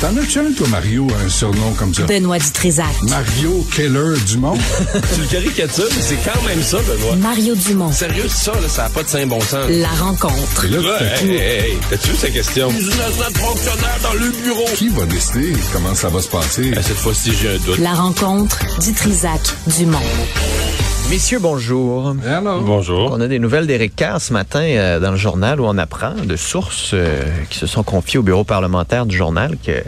T'en as-tu un, toi, Mario, un surnom comme ça? Benoît Dutrisac. Mario Keller Dumont? tu le caricatures, mais c'est quand même ça, Benoît. Mario Dumont. Sérieux, ça, là, ça n'a pas de saint bon sens. La rencontre. Et là, Ouais, hey, hey, hey, t'as-tu vu sa question? Fonctionnaire dans le bureau. qui va décider comment ça va se passer? cette fois-ci, j'ai un doute. La rencontre Dutrisac Dumont. Messieurs, bonjour. Bonjour. On a des nouvelles d'Éric Kerr ce matin euh, dans le journal où on apprend de sources euh, qui se sont confiées au bureau parlementaire du journal que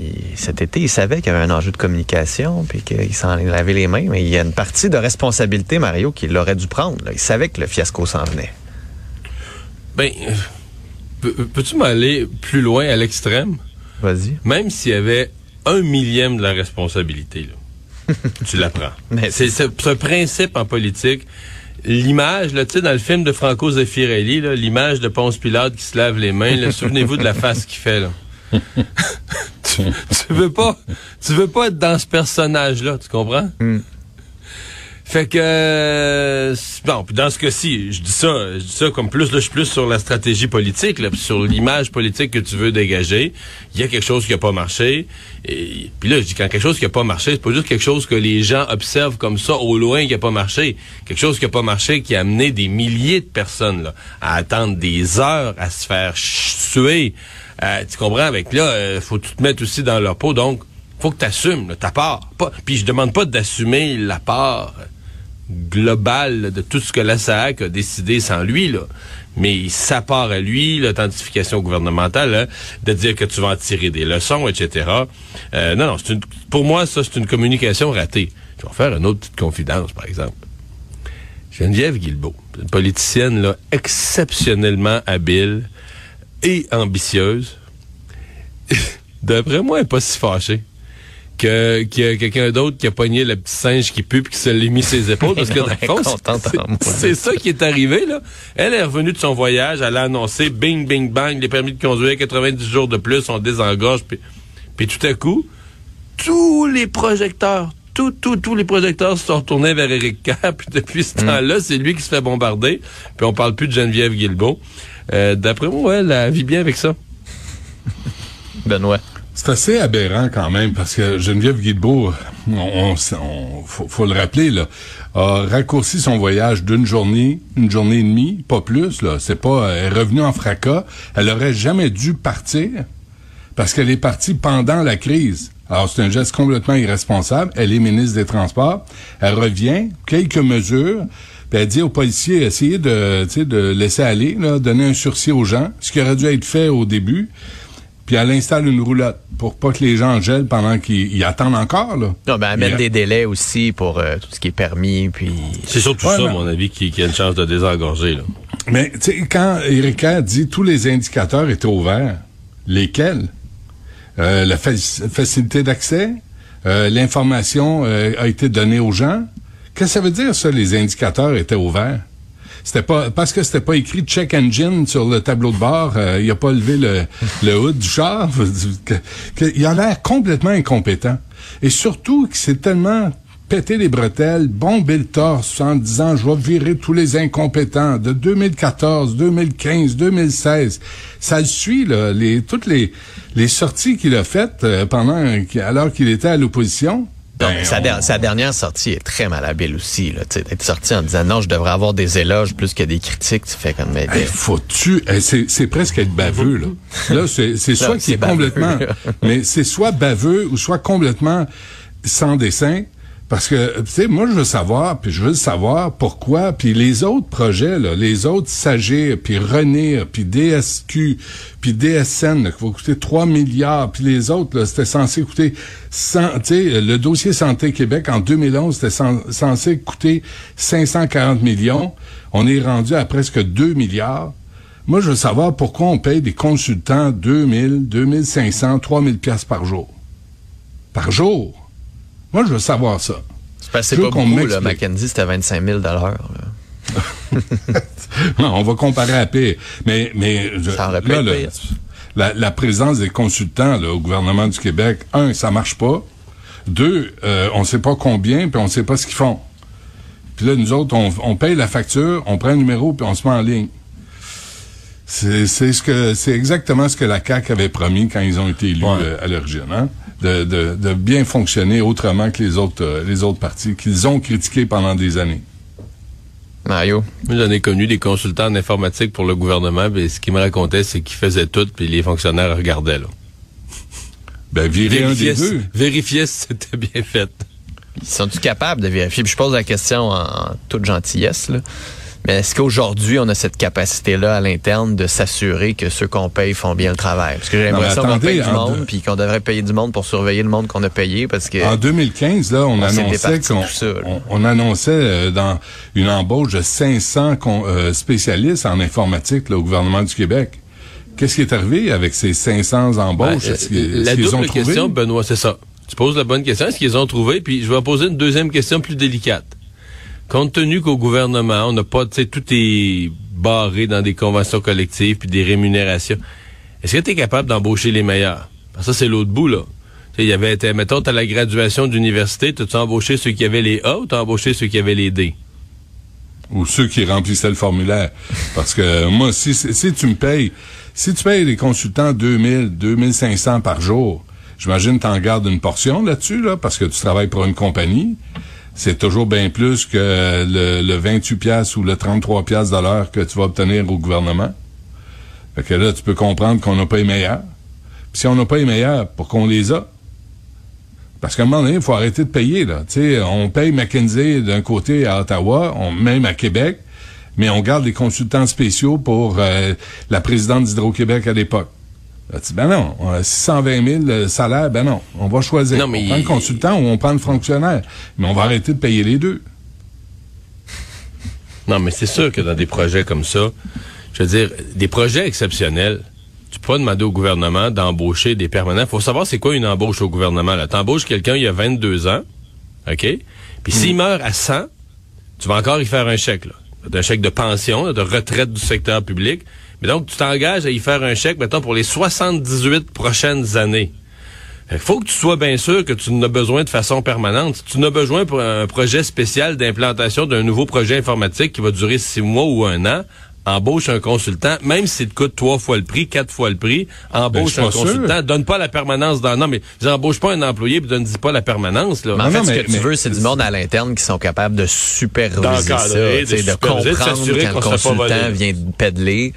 il- cet été, il savait qu'il y avait un enjeu de communication puis qu'il s'en lavait les mains, mais il y a une partie de responsabilité, Mario, qu'il aurait dû prendre. là. Il savait que le fiasco s'en venait. Ben, euh, peux- peux-tu m'aller plus loin à l'extrême? Vas-y. Même s'il y avait un millième de la responsabilité, là, tu la prends. Mais C'est un principe en politique. L'image, là, tu sais, dans le film de Franco Zeffirelli, l'image de Ponce Pilate qui se lave les mains, souvenez-vous de la face qu'il fait, là. tu, tu veux pas, tu veux pas être dans ce personnage-là, tu comprends? Mm. Fait que euh, bon, puis dans ce cas-ci, je dis ça, je dis ça comme plus là, je suis plus sur la stratégie politique, là, sur l'image politique que tu veux dégager. Il y a quelque chose qui a pas marché. Et puis là, je dis quand quelque chose qui a pas marché, c'est pas juste quelque chose que les gens observent comme ça au loin qui a pas marché. Quelque chose qui a pas marché qui a amené des milliers de personnes là, à attendre des heures à se faire suer. Euh, tu comprends? Avec là, euh, faut que tu te mettre aussi dans leur peau. Donc, faut que tu assumes ta part. Pas, puis je demande pas d'assumer la part global de tout ce que la SAC a décidé sans lui, là. Mais sa part à lui, l'authentification gouvernementale, hein, de dire que tu vas en tirer des leçons, etc. Euh, non, non, une, pour moi, ça, c'est une communication ratée. Je vais faire une autre petite confidence, par exemple. Geneviève Guilbeault, une politicienne là, exceptionnellement habile et ambitieuse. D'après moi, elle n'est pas si fâchée que qu'il y a quelqu'un d'autre qui a pogné le petit singe qui pue puis qui se l'est mis ses épaules parce que c'est- ça qui est arrivé là. Elle est revenue de son voyage, elle a annoncé bing bing bang les permis de conduire 90 jours de plus, on désengorge puis puis tout à coup tous les projecteurs tous, tous, tous les projecteurs se sont retournés vers Éric Kerr, puis depuis ce temps-là, c'est lui qui se fait bombarder, puis on parle plus de Geneviève Guilbeault. Euh, D'après moi, ouais, elle vit bien avec ça. Benoît. C'est assez aberrant quand même parce que Geneviève Guilbeault, on, on- faut, faut le rappeler là, a raccourci son voyage d'une journée, une journée et demie, pas plus là. C'est pas, elle est revenue en fracas. Elle aurait jamais dû partir parce qu'elle est partie pendant la crise. Alors c'est un geste complètement irresponsable. Elle est ministre des Transports. Elle revient, quelques mesures. Puis elle dit aux policiers, essayez de, de laisser aller, là, donner un sursis aux gens, ce qui aurait dû être fait au début. Puis elle installe une roulotte pour pas que les gens gèlent pendant qu'ils ils attendent encore. Là. Non, ben, mettre Mais- des délais aussi pour euh, tout ce qui est permis, puis... C'est surtout Ouais, ça, mais- à mon avis, qui, qui a une chance de désengorger. Là. Mais tu sais, quand Erika dit tous les indicateurs étaient ouverts, lesquels? Euh, la fa- facilité d'accès, euh, l'information euh, a été donnée aux gens. Qu'est-ce que ça veut dire, ça, les indicateurs étaient ouverts? C'était pas parce que c'était pas écrit check engine sur le tableau de bord, euh, il a pas levé le, le hood du char. il a l'air complètement incompétent. Et surtout que c'est tellement pété les bretelles, bombé le torse en disant je vais virer tous les incompétents de 2014, 2015, 2016. Ça le suit là, les toutes les les sorties qu'il a faites euh, pendant alors qu'il était à l'opposition. Non, Ben, mais sa, der- sa dernière sortie est très malhabile aussi. Là, d'être sorti en disant non, je devrais avoir des éloges plus que des critiques. Tu fais comme mais, Hey, faut-tu hey, c'est c'est presque être baveux là. Là c'est c'est soit qui est baveux, complètement mais c'est soit baveux ou soit complètement sans dessin parce que tu sais moi je veux savoir puis je veux savoir pourquoi puis les autres projets les autres Sagir puis Renir puis DSQ puis DSN qui va coûter 3 milliards puis les autres c'était censé coûter 100 tu sais le dossier Santé Québec en 2011 c'était cen- censé coûter 540 millions on est rendu à presque 2 milliards Moi, je veux savoir pourquoi on paye des consultants 2000, 2500, 3000 pièces par jour. Par jour. Moi, je veux savoir ça. C'est parce que Je c'est veux pas qu'on beaucoup, là. McKenzie, c'était 25 000 là. Non, on va comparer à pire. Mais, mais je- Ça aurait pu là, être là, pire. la, la présence des consultants là, au gouvernement du Québec, un, ça marche pas. Deux, euh, on sait pas combien, puis on sait pas ce qu'ils font. Puis là, nous autres, on, on paye la facture, on prend un numéro, puis on se met en ligne. C'est c'est ce que c'est exactement ce que la CAQ avait promis quand ils ont été élus Ouais. euh, à l'origine, hein? De, de, de bien fonctionner autrement que les autres euh, les autres partis qu'ils ont critiqués pendant des années. Mario? Moi, j'en ai connu des consultants en informatique pour le gouvernement, mais ce qu'ils me racontaient, c'est qu'ils faisaient tout, puis les fonctionnaires regardaient, là. Ben virer un des deux. si c'était bien fait. Ils sont-ils capables de vérifier? Puis je pose la question en, en toute gentillesse, là. Mais est-ce qu'aujourd'hui, on a cette capacité-là à l'interne de s'assurer que ceux qu'on paye font bien le travail? Parce que j'ai l'impression qu'on paye du en monde, deux- puis qu'on devrait payer du monde pour surveiller le monde qu'on a payé, parce que... En 2015, là, on, annonçait qu'on tout ça, là. on, on annonçait euh, dans une embauche de 500 con- euh, spécialistes en informatique là, au gouvernement du Québec. Qu'est-ce qui est arrivé avec ces 500 embauches? Ben, la ont double question, Benoît, c'est ça. Tu poses la bonne question. Est-ce qu'ils ont trouvé? Puis je vais poser une deuxième question plus délicate. Compte tenu qu'au gouvernement, on n'a pas, tu sais, tout est barré dans des conventions collectives puis des rémunérations. Est-ce que tu es capable d'embaucher les meilleurs? Parce que ça, c'est l'autre bout, là. Il y avait, mettons, à la graduation d'université, t'as-tu embauché ceux qui avaient les A ou t'as embauché ceux qui avaient les D? ou ceux qui remplissaient le formulaire. Parce que moi, si, si si tu me payes, si tu payes les consultants 2000, 2500 par jour, j'imagine que tu en gardes une portion là-dessus, là, parce que tu travailles pour une compagnie. C'est toujours bien plus que le, le 28 piastres ou le 33 piastres de l'heure que tu vas obtenir au gouvernement. Fait que là, tu peux comprendre qu'on n'a pas les meilleurs. Puis si on n'a pas les meilleurs, pour qu'on les a. Parce qu'à un moment donné, il faut arrêter de payer. Là. Tu sais, on paye McKinsey d'un côté à Ottawa, on, même à Québec, mais on garde des consultants spéciaux pour euh, la présidente d'Hydro-Québec à l'époque. Là, tu dis, ben non, on a 620 000 le salaire, ben non, on va choisir. Non, mais on prend le consultant ou on prend le fonctionnaire. Mais on va arrêter de payer les deux. Non, mais c'est sûr que dans des projets comme ça, je veux dire, des projets exceptionnels, tu peux pas demander au gouvernement d'embaucher des permanents. faut savoir c'est quoi une embauche au gouvernement. Là. T'embauches quelqu'un il y a 22 ans, OK? Puis s'il meurt à 100, tu vas encore y faire un chèque, là. Un chèque de pension, de retraite du secteur public. Mais donc, tu t'engages à y faire un chèque, mettons, pour les 78 prochaines années. Il faut que tu sois bien sûr que tu en as besoin de façon permanente. Si tu en as besoin pour un projet spécial d'implantation d'un nouveau projet informatique qui va durer six mois ou un an, embauche un consultant, même s'il te coûte trois fois le prix, quatre fois le prix, Ben, embauche suis un sûr. consultant, donne pas la permanence dans... Non, mais j'embauche pas un employé puis donne pas la permanence, là. Mais en Non, fait, non, ce mais- que tu veux, c'est du monde à l'interne qui sont capables de superviser ça, de de superviser, de comprendre s'assurer quand le consultant vient de pédaler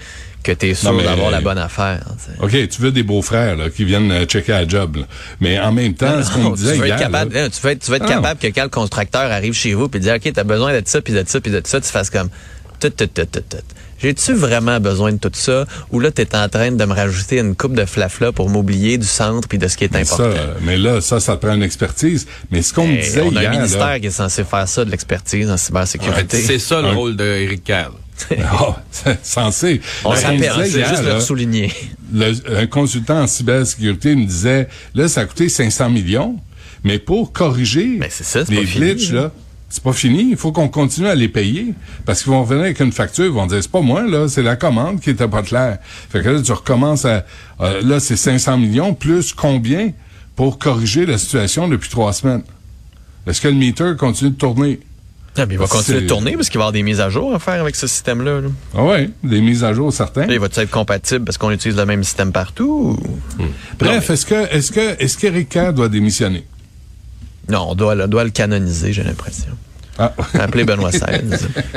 que tu es sûr d'avoir la bonne affaire. tu. OK, tu veux des beaux-frères qui viennent euh, checker la job. là. Mais en même temps, ce qu'on me tu disait veux être hier... capable, là, là, tu veux être, tu veux être Ah. capable que quand le constructeur arrive chez vous puis dire OK, t'as besoin de ça puis de ça puis de ça, tu fasses comme tout tout tout tout tout. J'ai-tu vraiment besoin de tout ça? Ou là t'es en train de me rajouter une coupe de flafla pour m'oublier du centre puis de ce qui est mais important? ça, mais là, ça, ça te prend une expertise. Mais ce qu'on me disait on a hier... un là- ministère qui est censé faire ça de l'expertise en cybersécurité. C'est ça le Un- rôle d'Éric Kerr. Ah, c'est censé. on s'appelle, c'est juste là, le souligner. le- un consultant en cybersécurité me disait, là, ça a coûté 500 millions, mais pour corriger Mais c'est ça, les glitches, là. C'est pas fini. Il faut qu'on continue à les payer. Parce qu'ils vont revenir avec une facture, ils vont dire, c'est pas moi, là, c'est la commande qui était pas claire. Fait que là, tu recommences à, euh, là, c'est 500 millions, plus combien pour corriger la situation depuis trois semaines? Est-ce que le meter continue de tourner? Ah, mais il va continuer de tourner parce qu'il va y avoir des mises à jour à faire avec ce système-là. là. Ah ouais, des mises à jour certains. Il va être compatible parce qu'on utilise le même système partout? ou- Bref, est-ce que, est-ce que, est-ce doit démissionner? Non, on doit, on doit le canoniser, j'ai l'impression. Ah. Appeler Benoît XVI.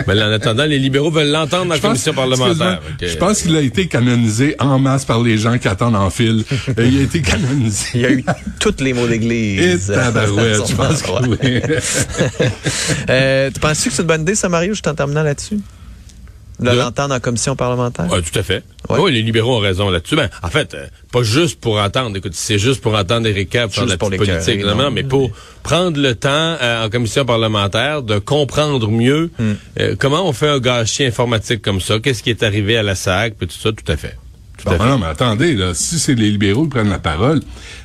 Mais en attendant, les libéraux veulent l'entendre dans la commission parlementaire. Je pense qu'il a été canonisé en masse par les gens qui attendent en fil. Euh, Il a été canonisé. Il y a eu tous les mots Et d'église. tabarouette, je pense que oui. Euh, tu penses que c'est une bonne idée, ça, Mario, juste en terminant là-dessus? De l'entendre en commission parlementaire? Ouais, tout à fait. Ouais. Oui, les libéraux ont raison là-dessus. Ben, en fait, euh, pas juste pour entendre. Écoute, c'est juste pour entendre Éric faire de la pour petite politique, non? mais pour prendre le temps euh, en commission parlementaire de comprendre mieux Hmm. euh, comment on fait un gâchis informatique comme ça, qu'est-ce qui est arrivé à la SAC, puis tout ça, tout à fait. Bon, non, mais attendez, là, si c'est les libéraux qui prennent la parole,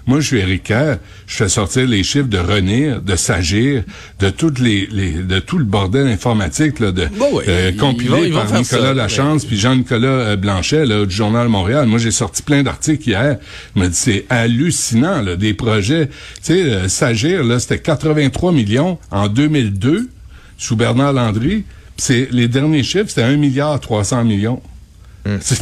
moi, je suis Éric Kerr, je fais sortir les chiffres de Renir, de Sagir, de toutes les, les de tout le bordel informatique, là, de Bon, ouais, euh, compilé ils vont- ils vont par Nicolas ça, Lachance puis Jean-Nicolas euh, Blanchet, là, du Journal Montréal. Moi, j'ai sorti plein d'articles hier. Me dis, c'est hallucinant, là, des projets. Tu sais, euh, Sagir, là, c'était 83 millions en 2002, sous Bernard Landry. C'est, les derniers chiffres, c'était 1 milliard 300 millions. C'est-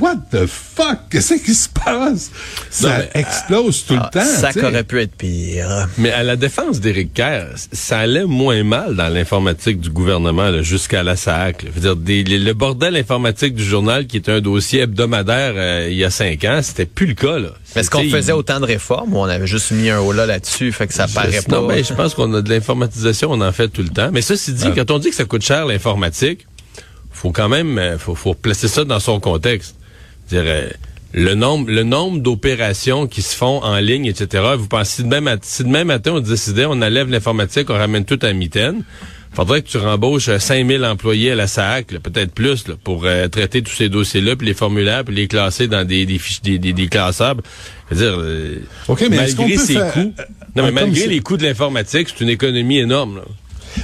What the fuck? Qu'est-ce qui se passe? Ça Non, mais, explose tout Ah, le temps. ça aurait pu être pire. Mais à la défense d'Éric Kerr, ça allait moins mal dans l'informatique du gouvernement là, jusqu'à la SAC. là. Je veux dire, des- le bordel informatique du journal, qui était un dossier hebdomadaire euh, il y a cinq ans, c'était plus le cas. Là. Mais est-ce qu'on faisait autant de réformes ou on avait juste mis un holà là-dessus, fait que ça paraît pas? Non, ben, je pense qu'on a de l'informatisation, on en fait tout le temps. Mais ceci dit, Ah. quand on dit que ça coûte cher l'informatique, faut quand même euh, faut, faut placer ça dans son contexte. Dire, euh, le nombre le nombre d'opérations qui se font en ligne, etc. Vous pensez si demain, mat- si demain matin on décidait on enlève l'informatique, on ramène tout à mitaine, faudrait que tu rembauches euh, 5000 employés à la SAC, peut-être plus, là, pour euh, traiter tous ces dossiers-là, puis les formulaires, puis les classer dans des, des fiches, des, des, des classables. Je veux dire, euh, mais malgré ces faire- coûts, euh, non, mais malgré les coûts de l'informatique, c'est une économie énorme. Là.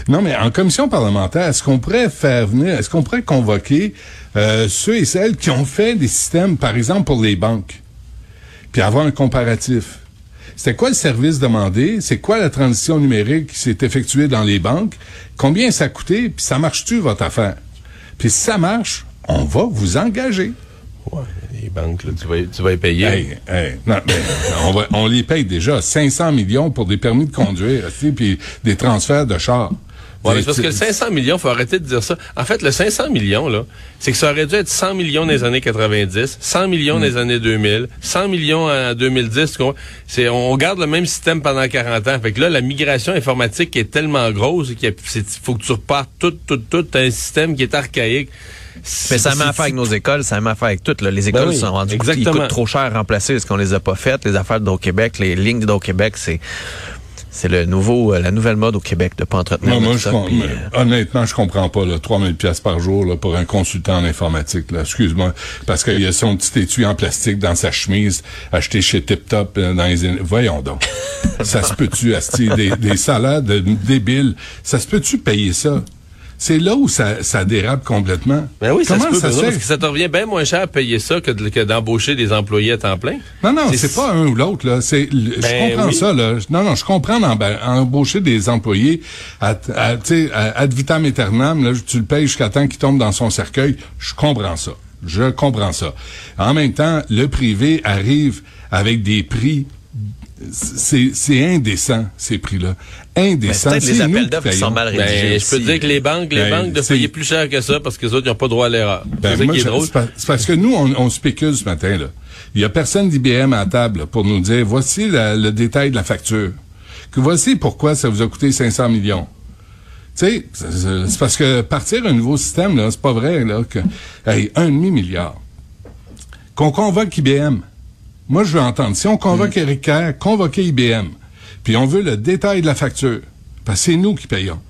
Non, mais en commission parlementaire, est-ce qu'on pourrait faire venir, est-ce qu'on pourrait convoquer euh, ceux et celles qui ont fait des systèmes, par exemple, pour les banques, puis avoir un comparatif? C'était quoi le service demandé? C'est quoi la transition numérique qui s'est effectuée dans les banques? Combien ça a coûté? Puis ça marche-tu, votre affaire? Puis si ça marche, on va vous engager. Ouais, les banques, là, tu, vas, tu vas y payer. Hey, hey, non, mais on, va- on les paye déjà 500 millions pour des permis de conduire, puis des transferts de chars. Ouais, parce que le 500 millions, faut arrêter de dire ça. En fait, le 500 millions, là, c'est que ça aurait dû être 100 millions dans les années 90, 100 millions dans les années 2000, 100 millions en 2010. tu comprends? C'est, on garde le même système pendant 40 ans. Fait que là, la migration informatique est tellement grosse qu'il faut que tu repartes tout, tout, tout un système qui est archaïque. Mais ça a même C'est- affaire avec nos écoles, ça a même affaire avec tout. Là. Les écoles Ben oui, se sont rendues compte qu'ils exactement. coûtent trop cher à remplacer parce qu'on les a pas faites. Les affaires d'Hydro-Québec, les lignes d'Hydro-Québec, c'est c'est le nouveau, euh, la nouvelle mode au Québec de pas entretenir Non, moi, je com- euh, honnêtement, je comprends pas, là, 3000 pièces par jour, là, pour un consultant en informatique, là. Excuse-moi. Parce qu'il y a son petit étui en plastique dans sa chemise, acheté chez Tip Top, euh, dans les, voyons donc. ça se peut-tu, asti, des, des salaires de débiles? Ça se peut-tu payer ça? C'est là où ça, ça dérape complètement. Ben oui, ça Comment se peut, ça se parce fait? que ça te revient bien moins cher à payer ça que, de- que d'embaucher des employés à temps plein. Non, non, C'est- pas un ou l'autre, là. C'est, le- Ben je comprends oui. ça, là. Non, non, je comprends embaucher des employés à, à, tu sais, à- ad vitam aeternam, là, tu le payes jusqu'à temps qu'il tombe dans son cercueil. Je comprends ça. Je comprends ça. En même temps, le privé arrive avec des prix c'est c'est indécent ces prix-là. Indécent. peut-être les appels d'offres qui sont mal rédigés. Ben, je peux te dire que les banques, les Ben, banques de c'est- payer plus cher que ça parce que les autres, n'ont pas droit à l'erreur. Ben, c'est ça moi, qui est je- drôle. c'est pas- c'est parce que nous, on, on spécule ce matin. là. Il y a personne d'IBM à la table pour nous dire voici la- le détail de la facture. Que voici pourquoi ça vous a coûté 500 millions. Tu sais, c'est parce que partir un nouveau système, là, c'est pas vrai, là, que, hey, un demi milliard. Qu'on convoque IBM. Moi, je veux entendre. Si on convoque Eric Kerr, IBM. Puis on veut le détail de la facture. Parce que c'est nous qui payons.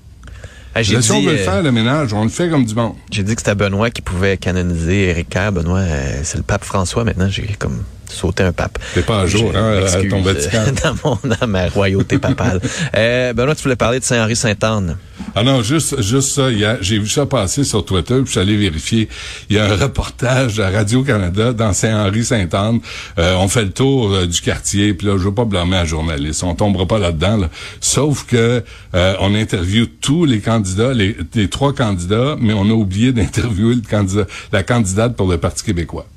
Ah, Là, si on veut le euh, faire, le ménage, on le fait comme du monde. J'ai dit que c'était Benoît qui pouvait canoniser Éric Kerr. Benoît, euh, c'est le pape François maintenant. J'ai comme sauté un pape. T'es pas à jour, hein, à ton euh, Vatican. dans, mon, dans ma royauté papale. euh, Benoît, tu voulais parler de Saint-Henri-Sainte-Anne. Ah non, juste, juste ça. J'ai vu ça passer sur Twitter, puis je suis allé vérifier. Il y a un reportage à Radio-Canada dans Saint-Henri-Sainte-Anne. Euh, on fait le tour euh, du quartier, puis là, je veux pas blâmer un journaliste. On tombera pas là-dedans. là. Sauf que euh, on interviewe tous les candidats, les, les trois candidats, mais on a oublié d'interviewer le candidat, la candidate pour le Parti québécois.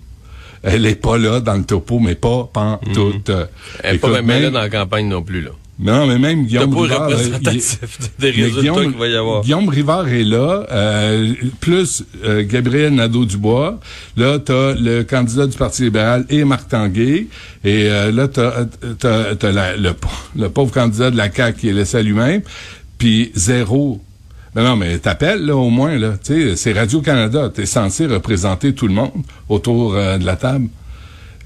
Elle est pas là dans le topo, mais pas pantoute. Euh, Elle n'est pas même là dans la campagne non plus. Là. Non, mais même Guillaume Rivard, euh, des mais résultats qu'il va y avoir. Guillaume Rivard est là, euh, plus euh, Gabriel Nadeau-Dubois. Là, t'as le candidat du Parti libéral et Marc Tanguay. Et euh, là, t'as, t'as, le, le pauvre candidat de la CAQ qui est laissé à lui-même. Puis zéro Ben non, mais t'appelles, là, au moins, là. Tu sais, c'est Radio-Canada. T'es censé représenter tout le monde autour euh, de la table.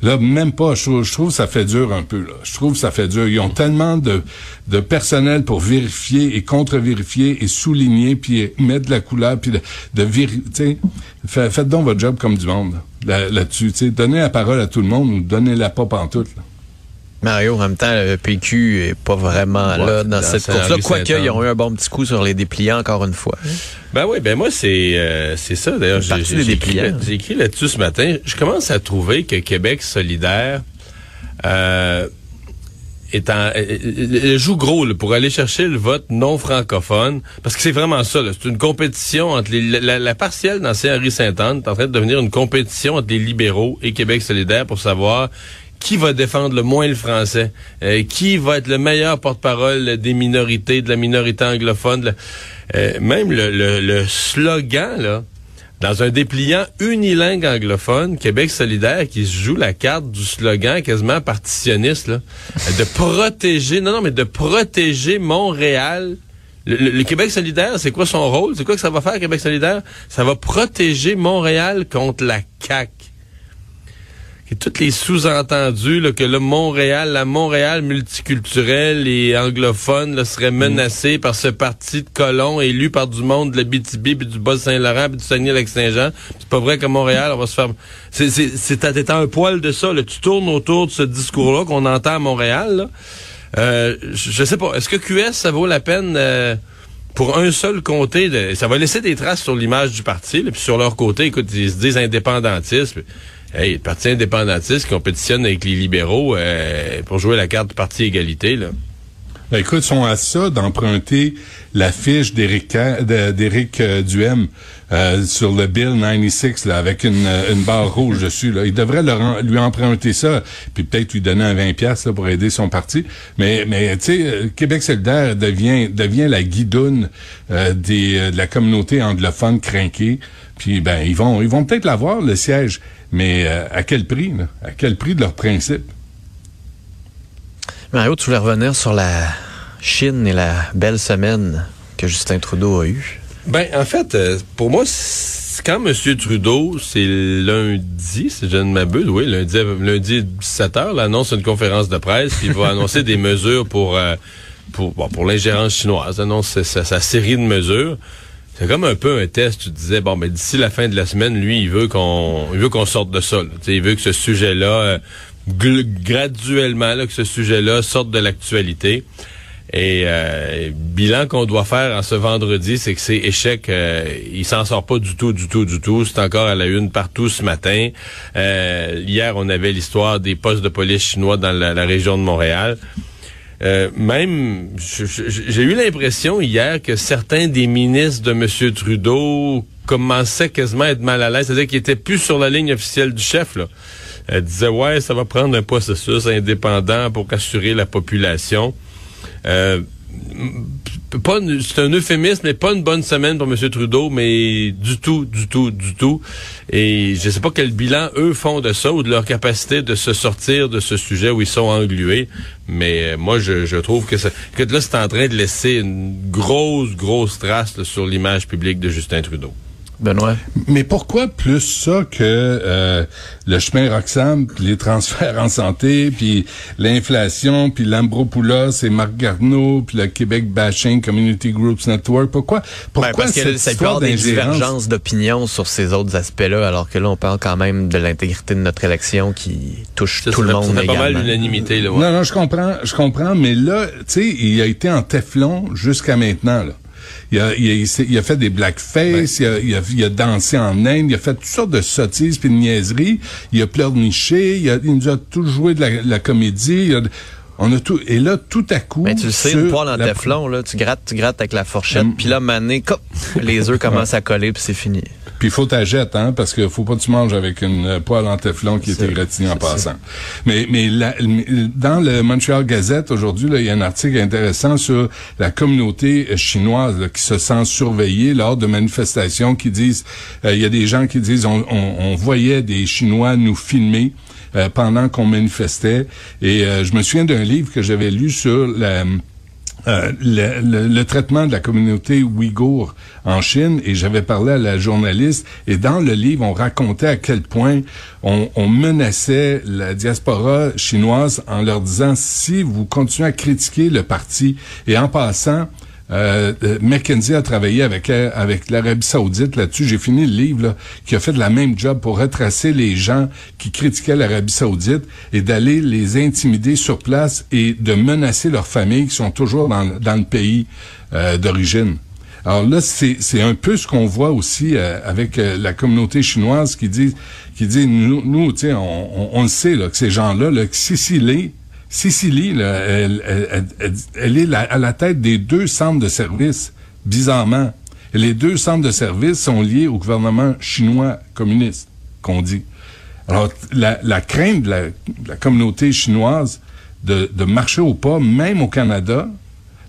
Là, même pas. Je, trouve- je trouve ça fait dur un peu, là. Je trouve ça fait dur. Ils ont tellement de, de personnel pour vérifier et contre-vérifier et souligner, puis mettre de la couleur, puis de, de vérifier. Faites donc votre job comme du monde, là- là-dessus. donnez la parole à tout le monde ou donnez-la pas pantoute, là. Mario, en même temps, le PQ est pas vraiment Ouais, là dans dans cette course-là. Quoique, Saint-Anne. ils ont eu un bon petit coup sur les dépliants encore une fois. Ben oui, ben moi c'est euh, c'est ça d'ailleurs. J'ai écrit, dépliants. là- j'ai écrit là-dessus ce matin. Je commence à trouver que Québec solidaire euh, est en, euh, joue gros là, pour aller chercher le vote non francophone parce que c'est vraiment ça. C'est une compétition entre les, la, partielle dans Saint-Henri-Sainte-Anne est en train de devenir une compétition entre les libéraux et Québec solidaire pour savoir qui va défendre le moins le français, euh, qui va être le meilleur porte-parole des minorités, de la minorité anglophone. euh, même le, le- le slogan, là, dans un dépliant unilingue anglophone, Québec solidaire, qui se joue la carte du slogan quasiment partitionniste, là, euh, de protéger, non, non, mais de protéger Montréal. Le, le- le Québec solidaire, c'est quoi son rôle? C'est quoi que ça va faire, Québec solidaire? Ça va protéger Montréal contre la CAQ et tous les sous-entendus là, que le Montréal, la Montréal multiculturelle et anglophone là, serait menacée par ce parti de colons élu par du monde de la BTB, puis du Bas-Saint-Laurent, puis du Saguenay-Lac-Saint-Jean. C'est pas vrai qu'à Montréal, on va se faire... C'est, c'est, c'est, un poil de ça. Là. Tu tournes autour de ce discours-là qu'on entend à Montréal. Là. Euh, je, je sais pas. Est-ce que QS, ça vaut la peine... euh, pour un seul comté, de, ça va laisser des traces sur l'image du parti. Là, puis sur leur côté, écoute, ils se disent indépendantistes. puis, Hey, le parti indépendantiste compétitionne avec les libéraux euh, pour jouer la carte du parti égalité. Là. Ben, écoute, ils sont à ça d'emprunter la fiche d'Éric euh, Duhem euh, sur le Bill 96 là, avec une, euh, une barre rouge dessus. Là. Leur en- lui emprunter ça, puis peut-être lui donner un 20 pièces pour aider son parti. Mais, mais tu sais, euh, Québec solidaire devient devient la guidoune euh, des, de la communauté anglophone crinquée. Puis ben ils vont ils vont peut-être l'avoir le siège, mais euh, à quel prix là? À quel prix de leur principe? Mario, tu voulais revenir sur la Chine et la belle semaine que Justin Trudeau a eue. Ben, en fait, euh, pour moi, quand M. Trudeau, c'est lundi, si je ne m'abuse, oui, lundi, lundi 17 h, l'annonce une conférence de presse, puis il va annoncer des mesures pour euh, pour bon, pour l'ingérence chinoise, annonce sa série de mesures. C'est comme un peu un test. Tu disais bon, mais d'ici la fin de la semaine, lui, il veut qu'on il veut qu'on sorte de ça. là. Il veut que ce sujet-là, euh, graduellement, là, que ce sujet-là sorte de l'actualité. Et euh, bilan qu'on doit faire en ce vendredi, c'est que c'est échec. euh, il s'en sort pas du tout, du tout, du tout. C'est encore à la une partout ce matin. Euh, hier, on avait l'histoire des postes de police chinois dans la région de Montréal. Euh, même, j'ai eu l'impression hier que certains des ministres de M. Trudeau commençaient quasiment à être mal à l'aise, c'est-à-dire qu'ils étaient plus sur la ligne officielle du chef. Là. Euh, disaient, ouais, ça va prendre un processus indépendant pour assurer la population. Euh, c'est un euphémisme, mais pas une bonne semaine pour M. Trudeau, mais du tout, du tout, du tout. Et je sais pas quel bilan eux font de ça ou de leur capacité de se sortir de ce sujet où ils sont englués. Mais euh, moi, je, je trouve que, ça, que là, c'est en train de laisser une grosse, grosse trace sur l'image publique de Justin Trudeau. Benoît? Mais pourquoi plus ça que euh, le chemin Roxham, puis les transferts en santé, puis l'inflation, puis l'Ambropoulos et Marc Garneau, puis le Québec Bashing Community Groups Network? Pourquoi, pourquoi Ben, parce que cette ça peut avoir des divergences d'opinion sur ces autres aspects-là, alors que là, on parle quand même de l'intégrité de notre élection qui touche Ça, tout ça le monde ça fait pas mal l'unanimité. Là, ouais. Non, non, je comprends, je comprends, mais là, tu sais, il a été en Teflon jusqu'à maintenant, là. Il a, il, a, il a fait des blackface, il, a, il, a, il a dansé en Inde, il a fait toutes sortes de sottises puis de niaiseries, il a pleurniché, il, a, il nous a tout joué de la, la comédie, il a- on a tout, et là, tout à coup... Mais tu le sais, une poêle en Teflon, là, tu grattes, tu grattes avec la fourchette, Hum. puis là, mané, cop, les œufs commencent à coller, puis c'est fini. Puis il faut t'ajette, hein, parce que faut pas que tu manges avec une euh, poêle en Teflon qui était gratinée en ça. passant. Mais, mais la- dans le Montreal Gazette, aujourd'hui, il y a un article intéressant sur la communauté euh, chinoise là, qui se sent surveillée lors de manifestations qui disent, euh, il y a des gens qui disent, on, on- on voyait des Chinois nous filmer euh, pendant qu'on manifestait. Et euh, je me souviens d'un livre que j'avais lu sur la euh, le, le- le traitement de la communauté ouïghour en Chine et j'avais parlé à la journaliste et dans le livre on racontait à quel point on, on menaçait la diaspora chinoise en leur disant si vous continuez à critiquer le parti et en passant euh, euh, McKenzie a travaillé avec euh, avec l'Arabie Saoudite là-dessus. J'ai fini le livre qui a fait la même job pour retracer les gens qui critiquaient l'Arabie Saoudite et d'aller les intimider sur place et de menacer leurs familles qui sont toujours dans, le pays euh, d'origine. Alors là, c'est un peu ce qu'on voit aussi avec la communauté chinoise qui dit qui dit nous, nous on, on, le sait là que ces gens-là, là, que Sicile, Sicily, elle, elle, elle- elle- est à la tête des deux centres de services, bizarrement. Et les deux centres de services sont liés au gouvernement chinois communiste, qu'on dit. Alors, la, la crainte de la, de la communauté chinoise de, de marcher au pas, même au Canada,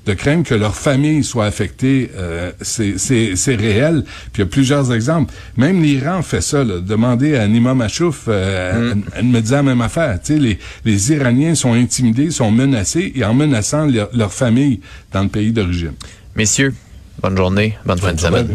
de craindre que leur famille soit affectée, euh, c'est- c'est c'est réel. Puis il y a plusieurs exemples. Même l'Iran fait ça. Là. Demandez à Nima Machouf, euh, elle, elle me disait la même affaire. Tu sais, les, les Iraniens sont intimidés, sont menacés, et en menaçant leur, leur famille dans le pays d'origine. Messieurs, bonne journée, bonne fin de semaine.